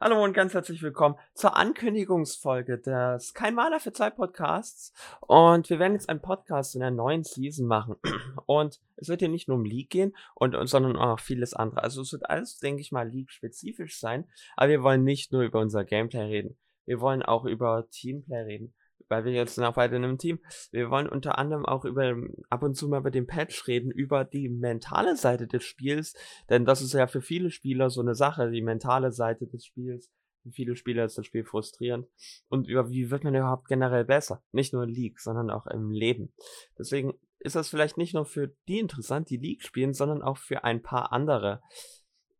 Hallo und ganz herzlich willkommen zur Ankündigungsfolge des Kein Maler für zwei Podcasts. Und wir werden jetzt einen Podcast in der neuen Season machen. Und es wird hier nicht nur um League gehen, und, sondern auch vieles andere. Also es wird alles, denke ich mal, League-spezifisch sein. Aber wir wollen nicht nur über unser Gameplay reden. Wir wollen auch über Teamplay reden weil wir jetzt noch weiter in einem Team. Wir wollen unter anderem auch über ab und zu mal über den Patch reden, über die mentale Seite des Spiels, denn das ist ja für viele Spieler so eine Sache, die mentale Seite des Spiels. Für viele Spieler ist das Spiel frustrierend. Und über wie wird man überhaupt generell besser? Nicht nur in League, sondern auch im Leben. Deswegen ist das vielleicht nicht nur für die interessant, die League spielen, sondern auch für ein paar andere.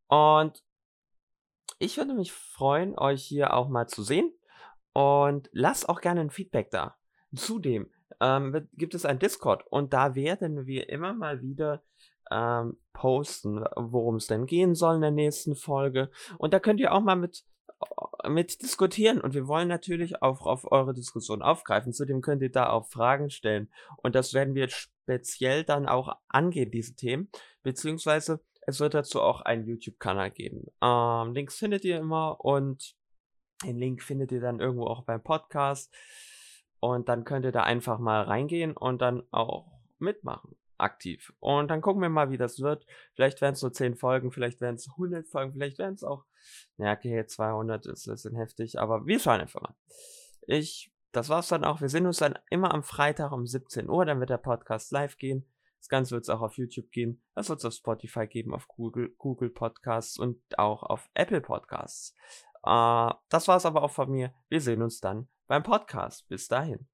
Und ich würde mich freuen, euch hier auch mal zu sehen. Und lasst auch gerne ein Feedback da. Zudem ähm, gibt es ein Discord und da werden wir immer mal wieder ähm, posten, worum es denn gehen soll in der nächsten Folge. Und da könnt ihr auch mal mit, mit diskutieren. Und wir wollen natürlich auch auf eure Diskussion aufgreifen. Zudem könnt ihr da auch Fragen stellen. Und das werden wir speziell dann auch angehen, diese Themen. Beziehungsweise es wird dazu auch einen YouTube-Kanal geben. Ähm, Links findet ihr immer und den Link findet ihr dann irgendwo auch beim Podcast. Und dann könnt ihr da einfach mal reingehen und dann auch mitmachen. Aktiv. Und dann gucken wir mal, wie das wird. Vielleicht werden es nur 10 Folgen, vielleicht werden es 100 Folgen, vielleicht werden es auch, ja, okay, 200 ist, ist heftig, aber wir schauen einfach mal. Ich, das war's dann auch. Wir sehen uns dann immer am Freitag um 17 Uhr, dann wird der Podcast live gehen. Das Ganze wird es auch auf YouTube gehen. Das wird es auf Spotify geben, auf Google, Google Podcasts und auch auf Apple Podcasts. Äh, das war's aber auch von mir. Wir sehen uns dann beim Podcast. Bis dahin.